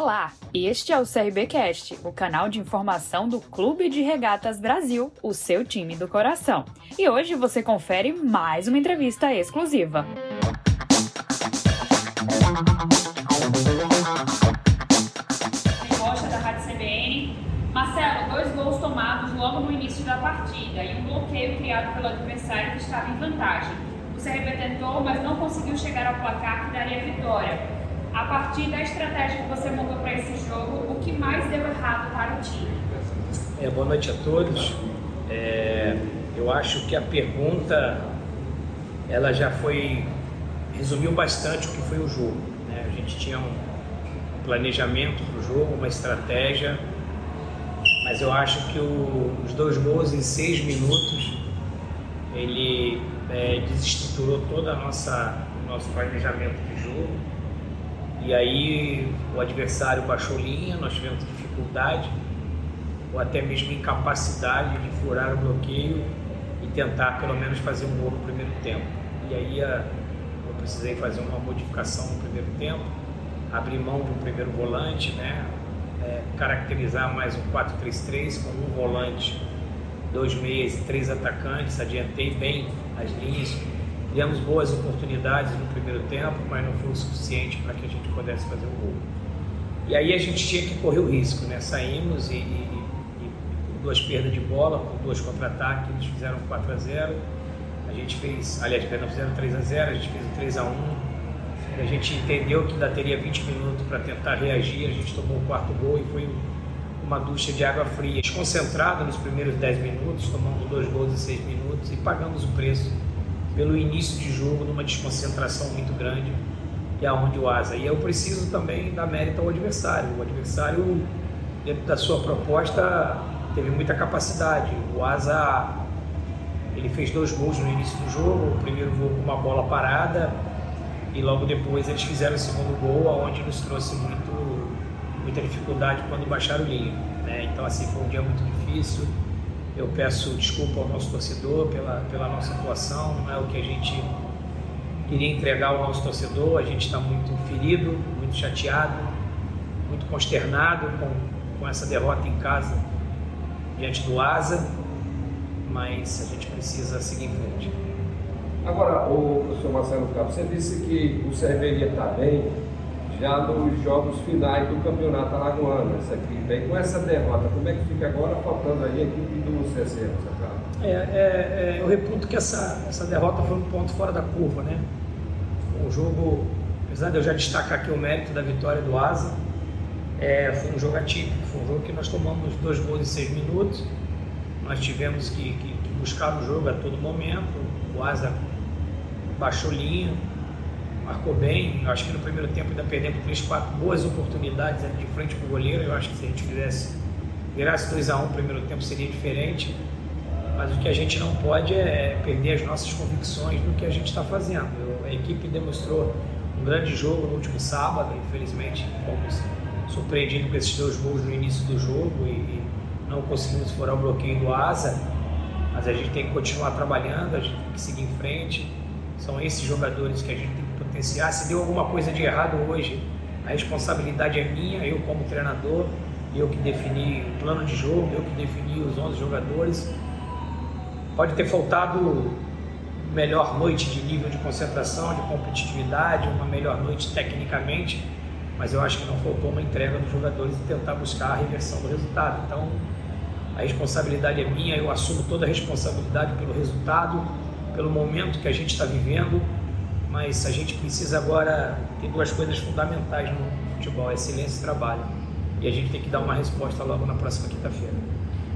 Olá, este é o CRBcast, o canal de informação do Clube de Regatas Brasil, o seu time do coração. E hoje você confere mais uma entrevista exclusiva. Costa da Rádio CBN. Marcelo, dois gols tomados logo no início da partida e um bloqueio criado pelo adversário que estava em vantagem. O CRB tentou, mas não conseguiu chegar ao placar que daria vitória. A partir da estratégia que você montou para esse jogo, o que mais deu errado para o time? É, boa noite a todos. É, eu acho que a pergunta ela já foi resumiu bastante o que foi o jogo. Né? A gente tinha um planejamento para o jogo, uma estratégia, mas eu acho que o, os dois gols em seis minutos ele é, desestruturou toda a nossa nosso planejamento de jogo e aí o adversário baixou linha, nós tivemos dificuldade ou até mesmo incapacidade de furar o bloqueio e tentar pelo menos fazer um gol no primeiro tempo. E aí eu precisei fazer uma modificação no primeiro tempo, abrir mão de um primeiro volante, né? É, caracterizar mais um 4-3-3 com um volante, dois meias e três atacantes, adiantei bem as linhas, Criamos boas oportunidades no primeiro tempo, mas não foi o suficiente para que a gente pudesse fazer o gol. E aí a gente tinha que correr o risco, né? Saímos e, e, e duas perdas de bola, com dois contra-ataques, eles fizeram 4 a 0 A gente fez, aliás, perdão, fizeram 3 a 0 a gente fez o 3 a 1 A gente entendeu que ainda teria 20 minutos para tentar reagir, a gente tomou o quarto gol e foi uma ducha de água fria. Desconcentrado nos primeiros 10 minutos, tomando dois gols em 6 minutos e pagamos o preço pelo início de jogo numa desconcentração muito grande e aonde o Asa. E eu preciso também dar mérito ao adversário. O adversário, dentro da sua proposta, teve muita capacidade. O Asa ele fez dois gols no início do jogo, o primeiro gol com uma bola parada e logo depois eles fizeram o segundo gol, aonde nos trouxe muito, muita dificuldade quando baixaram linha. Né? Então assim foi um dia muito difícil. Eu peço desculpa ao nosso torcedor pela, pela nossa atuação, não é o que a gente queria entregar ao nosso torcedor. A gente está muito ferido, muito chateado, muito consternado com, com essa derrota em casa diante do Asa, mas a gente precisa seguir em frente. Agora, o professor Marcelo Cabo, você disse que o cerveria está bem, já nos jogos finais do campeonato alagoano. Essa aqui vem com essa derrota. Como é que fica agora, faltando aí a equipe CC, é, é, é, eu reputo que essa, essa derrota foi um ponto fora da curva, né? Um jogo, apesar de eu já destacar aqui o mérito da vitória do Asa, é, foi um jogo atípico, foi um jogo que nós tomamos dois gols em seis minutos, nós tivemos que, que, que buscar o jogo a todo momento, o Asa baixou linha, marcou bem. Eu acho que no primeiro tempo ainda perdemos três, quatro boas oportunidades de frente para o goleiro. Eu acho que se a gente fizesse, virasse 2 a 1 um, no primeiro tempo seria diferente. Mas o que a gente não pode é perder as nossas convicções no que a gente está fazendo. Eu, a equipe demonstrou um grande jogo no último sábado. Infelizmente, fomos surpreendidos com esses dois gols no início do jogo e, e não conseguimos furar o bloqueio do Asa. Mas a gente tem que continuar trabalhando, a gente tem que seguir em frente. São esses jogadores que a gente tem potenciar. Se deu alguma coisa de errado hoje, a responsabilidade é minha, eu como treinador, eu que defini o plano de jogo, eu que defini os 11 jogadores. Pode ter faltado melhor noite de nível de concentração, de competitividade, uma melhor noite tecnicamente, mas eu acho que não faltou uma entrega dos jogadores e tentar buscar a reversão do resultado. Então, a responsabilidade é minha, eu assumo toda a responsabilidade pelo resultado, pelo momento que a gente está vivendo mas a gente precisa agora ter duas coisas fundamentais no futebol, é silêncio e trabalho. E a gente tem que dar uma resposta logo na próxima quinta-feira.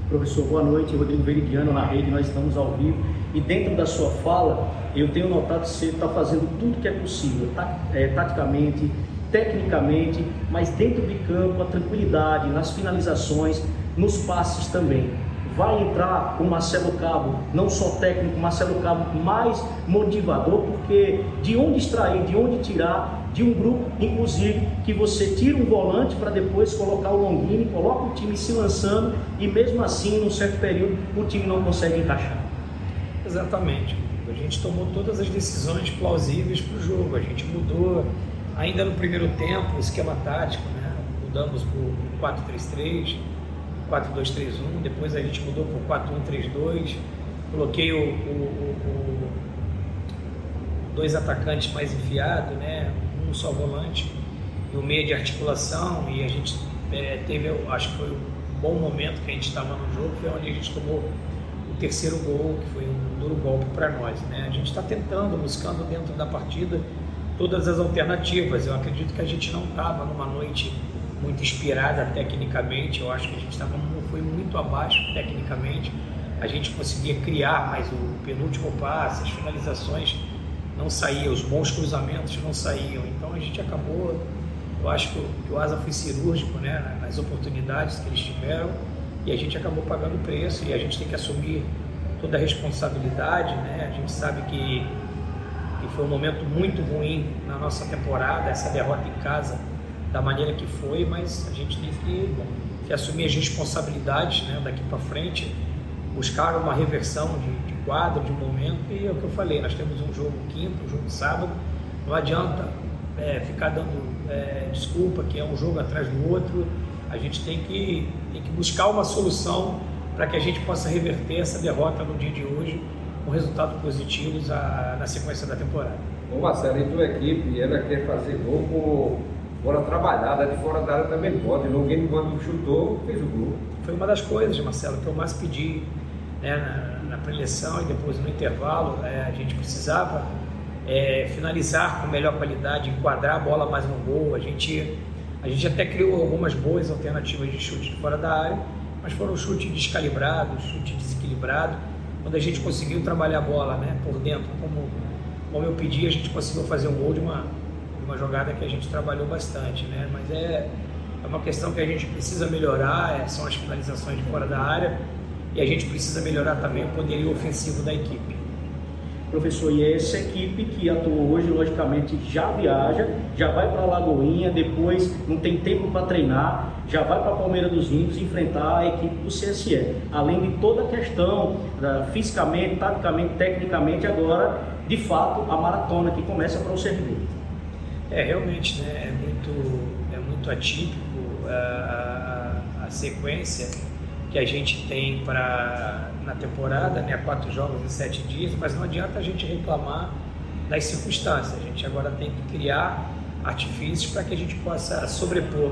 Professor, boa noite. Rodrigo Veridiano na rede, nós estamos ao vivo. E dentro da sua fala, eu tenho notado que você está fazendo tudo que é possível, é, taticamente, tecnicamente, mas dentro de campo, a tranquilidade, nas finalizações, nos passes também vai entrar o Marcelo Cabo, não só técnico, Marcelo Cabo mais motivador, porque de onde extrair, de onde tirar de um grupo, inclusive, que você tira um volante para depois colocar o Longini, coloca o time se lançando e mesmo assim, num certo período, o time não consegue encaixar. Exatamente. A gente tomou todas as decisões plausíveis para o jogo. A gente mudou ainda no primeiro tempo o esquema tático, né? mudamos para o 4-3-3, 4-2-3-1, depois a gente mudou para o 4-1-3-2, coloquei o, o, o, dois atacantes mais enfiados, né? um só volante e o meio de articulação e a gente é, teve, acho que foi um bom momento que a gente estava no jogo, foi onde a gente tomou o terceiro gol, que foi um duro golpe para nós. Né? A gente está tentando, buscando dentro da partida todas as alternativas. Eu acredito que a gente não estava numa noite muito inspirada tecnicamente, eu acho que a gente estava foi muito abaixo tecnicamente. A gente conseguia criar, mas o penúltimo passe, as finalizações não saíam, os bons cruzamentos não saíam. Então a gente acabou, eu acho que o, que o Asa foi cirúrgico né, nas oportunidades que eles tiveram e a gente acabou pagando o preço e a gente tem que assumir toda a responsabilidade. Né? A gente sabe que, que foi um momento muito ruim na nossa temporada, essa derrota em casa da maneira que foi, mas a gente tem que, que assumir as responsabilidades né, daqui para frente, buscar uma reversão de, de, quadro, de momento, e é o que eu falei, nós temos um jogo quinto, um jogo sábado, não adianta é, ficar dando é, desculpa que é um jogo atrás do outro, a gente tem que, tem que buscar uma solução para que a gente possa reverter essa derrota no dia de hoje com resultados positivos na sequência da temporada. Ô Marcelo, e tua equipe, ela quer fazer gol com bola trabalhada, de fora da área também pode. Ninguém, quando chutou, fez o gol. Foi uma das coisas, Marcelo, que eu mais pedi né, na, na preleção e depois no intervalo. É, a gente precisava é, finalizar com melhor qualidade, enquadrar a bola mais no gol. A gente, a gente até criou algumas boas alternativas de chute de fora da área, mas foram chute descalibrado, chute desequilibrado. Quando a gente conseguiu trabalhar a bola né, por dentro, como, como eu pedi, a gente conseguiu fazer um gol de uma uma jogada que a gente trabalhou bastante, né? Mas é, é uma questão que a gente precisa melhorar, é, são as finalizações de fora da área e a gente precisa melhorar também o poderio ofensivo da equipe. Professor, e essa equipe que atuou hoje, logicamente, já viaja, já vai para a Lagoinha, depois não tem tempo para treinar, já vai para Palmeira dos Índios enfrentar a equipe do CSE. Além de toda a questão, da, fisicamente, taticamente, tecnicamente, agora, de fato, a maratona que começa para o servidor. É, realmente, né, é, muito, é muito atípico a, a, a sequência que a gente tem para na temporada, né, quatro jogos em sete dias, mas não adianta a gente reclamar das circunstâncias. A gente agora tem que criar artifícios para que a gente possa sobrepor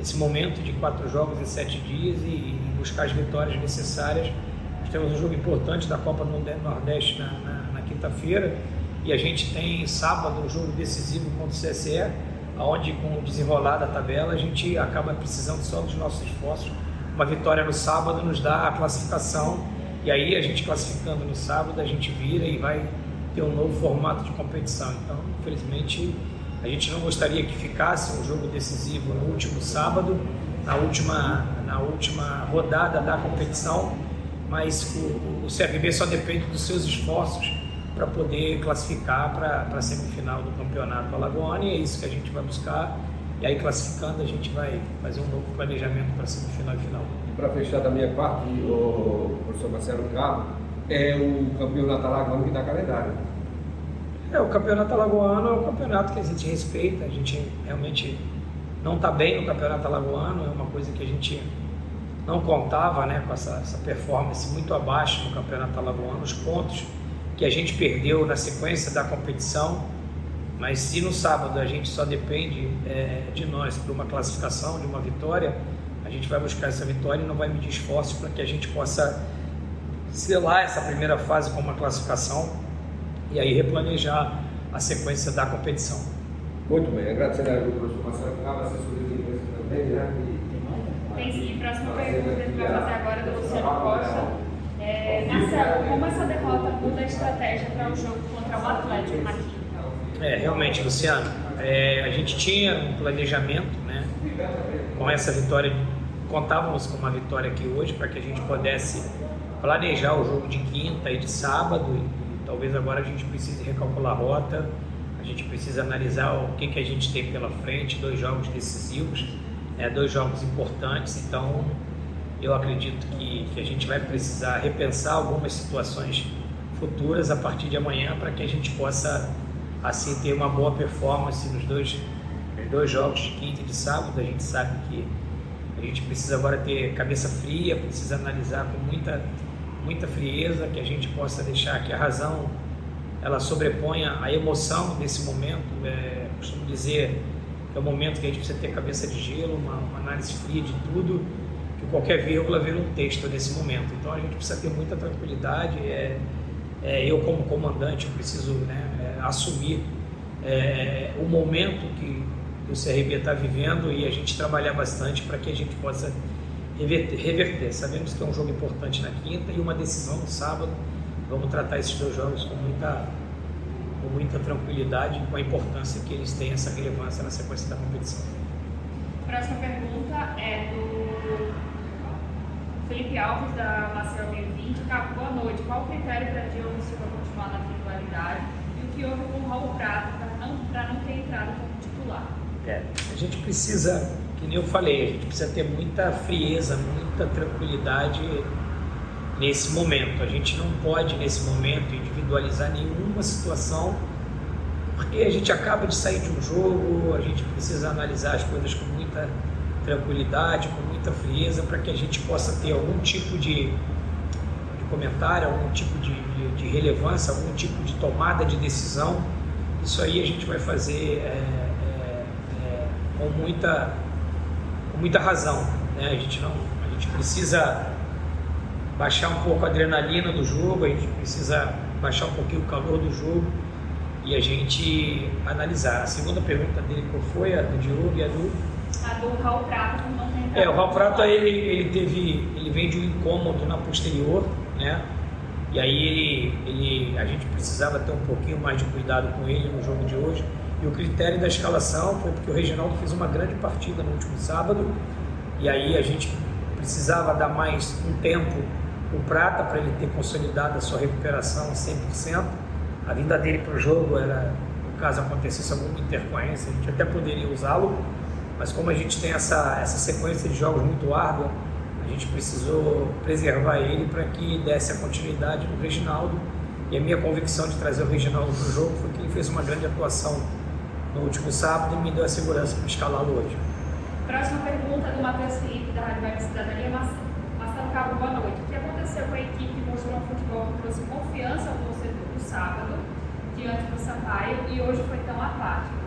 esse momento de quatro jogos em sete dias e, e buscar as vitórias necessárias. Nós temos um jogo importante da Copa do Nordeste na, na, na quinta-feira e a gente tem sábado um jogo decisivo contra o CSE, onde com o desenrolar da tabela a gente acaba precisando só dos nossos esforços. Uma vitória no sábado nos dá a classificação e aí a gente classificando no sábado a gente vira e vai ter um novo formato de competição. Então, infelizmente, a gente não gostaria que ficasse um jogo decisivo no último sábado, na última, na última rodada da competição, mas o, o CRB só depende dos seus esforços para poder classificar para a semifinal do campeonato alagoano e é isso que a gente vai buscar. E aí, classificando, a gente vai fazer um novo planejamento para semifinal e final. Para fechar da minha parte, o professor Marcelo Cabo, é o campeonato alagoano que dá calendário. É, o campeonato alagoano é um campeonato que a gente respeita, a gente realmente não está bem no campeonato alagoano, é uma coisa que a gente não contava né, com essa, essa performance muito abaixo no campeonato alagoano, os pontos que a gente perdeu na sequência da competição, mas se no sábado a gente só depende é, de nós para uma classificação, de uma vitória, a gente vai buscar essa vitória e não vai medir esforço para que a gente possa selar essa primeira fase com uma classificação e aí replanejar a sequência da competição. Muito bem, agradecer ao professor Marcelo Cava, assessoria de imprensa também, né? Tem sim, próxima pergunta que a gente vai fazer agora do Luciano Costa. Como essa derrota muda a estratégia para o jogo contra o Atlético na quinta? É, realmente, Luciano, é, a gente tinha um planejamento, né? Com essa vitória, contávamos com uma vitória aqui hoje para que a gente pudesse planejar o jogo de quinta e de sábado. Talvez agora a gente precise recalcular a rota, a gente precisa analisar o que, que a gente tem pela frente, dois jogos decisivos, né, dois jogos importantes, então eu acredito que, que a gente vai precisar repensar algumas situações futuras a partir de amanhã para que a gente possa assim ter uma boa performance nos dois Os dois jogos de quinta e de sábado, a gente sabe que a gente precisa agora ter cabeça fria, precisa analisar com muita, muita frieza, que a gente possa deixar que a razão ela sobreponha a emoção nesse momento. É, costumo dizer que é o momento que a gente precisa ter cabeça de gelo, uma, uma análise fria de tudo, qualquer vírgula vira um texto nesse momento. Então a gente precisa ter muita tranquilidade. É, é, eu como comandante preciso né, é, assumir é, o momento que, o CRB está vivendo e a gente trabalhar bastante para que a gente possa reverter, reverter. Sabemos que é um jogo importante na quinta e uma decisão no sábado. Vamos tratar esses dois jogos com muita, com muita tranquilidade e com a importância que eles têm essa relevância na sequência da competição. Próxima pergunta é do Felipe Alves, da Marcel 20. Cabo, boa noite. Qual o critério para Diogo Silva continuar na titularidade e o que houve com o Raul Prata para não, não ter entrado como titular? É, a gente precisa, que nem eu falei, a gente precisa ter muita frieza, muita tranquilidade nesse momento. A gente não pode, nesse momento, individualizar nenhuma situação, porque a gente acaba de sair de um jogo, a gente precisa analisar as coisas com muita tranquilidade, com muita frieza, para que a gente possa ter algum tipo de, de comentário, algum tipo de, de, de, relevância, algum tipo de tomada de decisão. Isso aí a gente vai fazer é, é, é, com, muita, com muita razão. Né? A, gente não, a gente precisa baixar um pouco a adrenalina do jogo, a gente precisa baixar um pouquinho o calor do jogo e a gente analisar. A segunda pergunta dele qual foi? A do Diogo e a do. A do Raul Prato não tem É, o Raul Prato ele, ele teve. ele vem de um incômodo na posterior, né? E aí ele, ele, a gente precisava ter um pouquinho mais de cuidado com ele no jogo de hoje. E o critério da escalação foi porque o Reginaldo fez uma grande partida no último sábado. E aí a gente precisava dar mais um tempo o Prata para ele ter consolidado a sua recuperação 100%. A vinda dele para o jogo era, no caso acontecesse alguma intercorrência, a gente até poderia usá-lo, mas como a gente tem essa, essa sequência de jogos muito árdua, a gente precisou preservar ele para que desse a continuidade do Reginaldo. E a minha convicção de trazer o Reginaldo para o jogo foi que ele fez uma grande atuação no último sábado e me deu a segurança para escalá-lo hoje. Próxima pergunta do Matheus Felipe, da Rádio Web Cidadania. Marcelo Cabo, boa noite. O que aconteceu com a equipe que mostrou um futebol que trouxe confiança ao torcedor no sábado, diante do Sampaio, e hoje foi tão apático?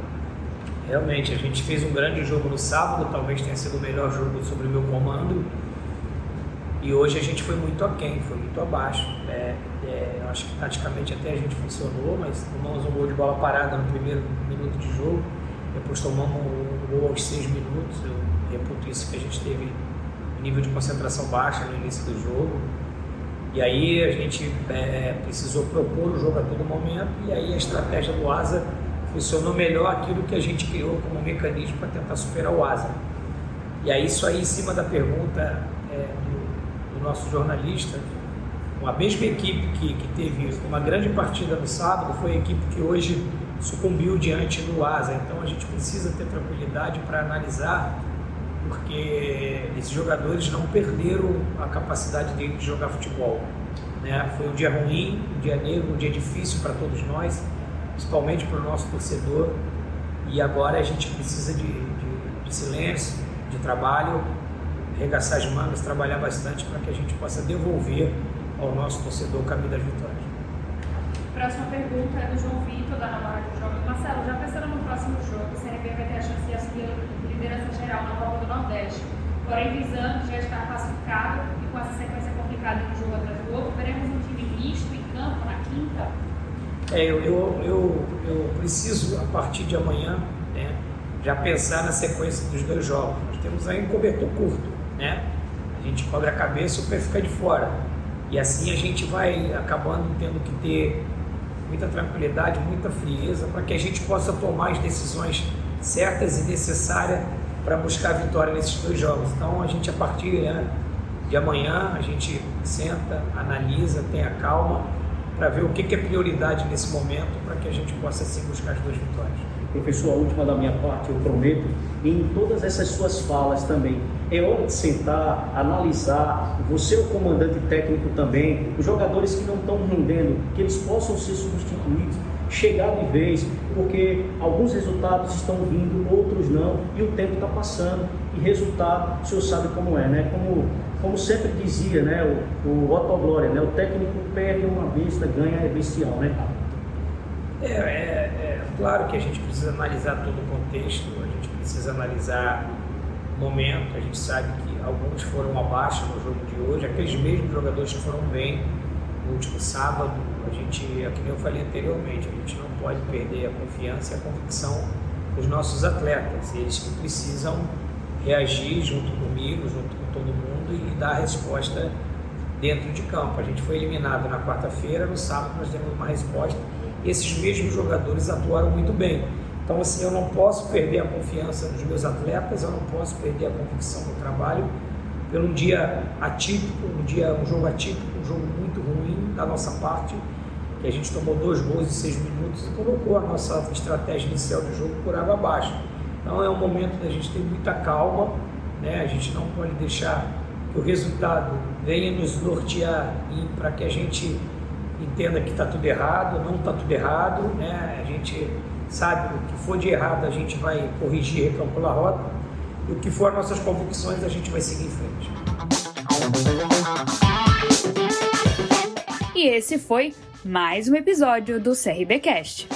Realmente, a gente fez um grande jogo no sábado, talvez tenha sido o melhor jogo sobre o meu comando. E hoje a gente foi muito aquém, foi muito abaixo. É, é, acho que taticamente até a gente funcionou, mas tomamos um gol de bola parada no primeiro minuto de jogo. Depois tomamos um gol aos seis minutos. Eu reputo isso que a gente teve nível de concentração baixa no início do jogo. E aí a gente é, precisou propor o jogo a todo momento e aí a estratégia do Asa funcionou melhor aquilo que a gente criou como mecanismo para tentar superar o Asa. E aí isso aí em cima da pergunta é, do, do, nosso jornalista, a mesma equipe que, que teve uma grande partida no sábado foi a equipe que hoje sucumbiu diante do Asa. Então a gente precisa ter tranquilidade para analisar porque esses jogadores não perderam a capacidade dele de jogar futebol. Né? Foi um dia ruim, um dia negro, um dia difícil para todos nós, principalmente para o nosso torcedor. E agora a gente precisa de, de, de silêncio, de trabalho, arregaçar as mangas, trabalhar bastante para que a gente possa devolver ao nosso torcedor o caminho das vitórias. Próxima pergunta é do João Vitor, da Nova Rádio Jovem. Marcelo, já pensando no próximo jogo, o CRB vai ter a chance de assumir a liderança geral na Copa do Nordeste. Porém, visando já estar classificado e com essa sequência complicada de um jogo atrás do outro, veremos um time misto em campo na quinta? É, eu, eu, eu, preciso, a partir de amanhã, né, já pensar na sequência dos dois jogos. Nós temos aí um cobertor curto, né? A gente cobre a cabeça o pé fica de fora. E assim a gente vai acabando tendo que ter muita tranquilidade, muita frieza, para que a gente possa tomar as decisões certas e necessárias para buscar a vitória nesses dois jogos. Então a gente a partir né, de amanhã a gente senta, analisa, tenha calma para ver o que, que é prioridade nesse momento para que a gente possa sim buscar as duas vitórias. Professor, a última da minha parte, eu prometo, em todas essas suas falas também, é hora de sentar, analisar, você, o comandante técnico também, os jogadores que não estão rendendo, que eles possam ser substituídos, chegar de vez, porque alguns resultados estão vindo, outros não, e o tempo está passando, e resultado, o senhor sabe como é, né? Como, como sempre dizia né, o, o Otto Glória, né? o técnico perde uma besta, ganha é bestial, né, É, é, é, claro que a gente precisa analisar todo o contexto, a gente precisa analisar momento, a gente sabe que alguns foram abaixo no jogo de hoje, aqueles mesmos jogadores que foram bem no último sábado, a gente, é como eu falei anteriormente, a gente não pode perder a confiança e a convicção dos nossos atletas, eles que precisam reagir junto comigo, junto com todo mundo e dar a resposta dentro de campo. A gente foi eliminado na quarta-feira, no sábado nós demos uma resposta e esses mesmos jogadores atuaram muito bem. Então, assim, eu não posso perder a confiança nos meus atletas, eu não posso perder a convicção no trabalho pelo um dia atípico, um dia, um jogo atípico, um jogo muito ruim da nossa parte, a gente tomou dois gols em seis minutos e colocou a nossa estratégia inicial de jogo por água abaixo. Então é um momento da gente ter muita calma, né? A gente não pode deixar que o resultado venha nos nortear para que a gente entenda que está tudo errado, não está tudo errado, né? A gente sabe o que for de errado a gente vai corrigir, recalcular a rota, e o que for nossas convicções a gente vai seguir em frente. E esse foi mais um episódio do CRBcast.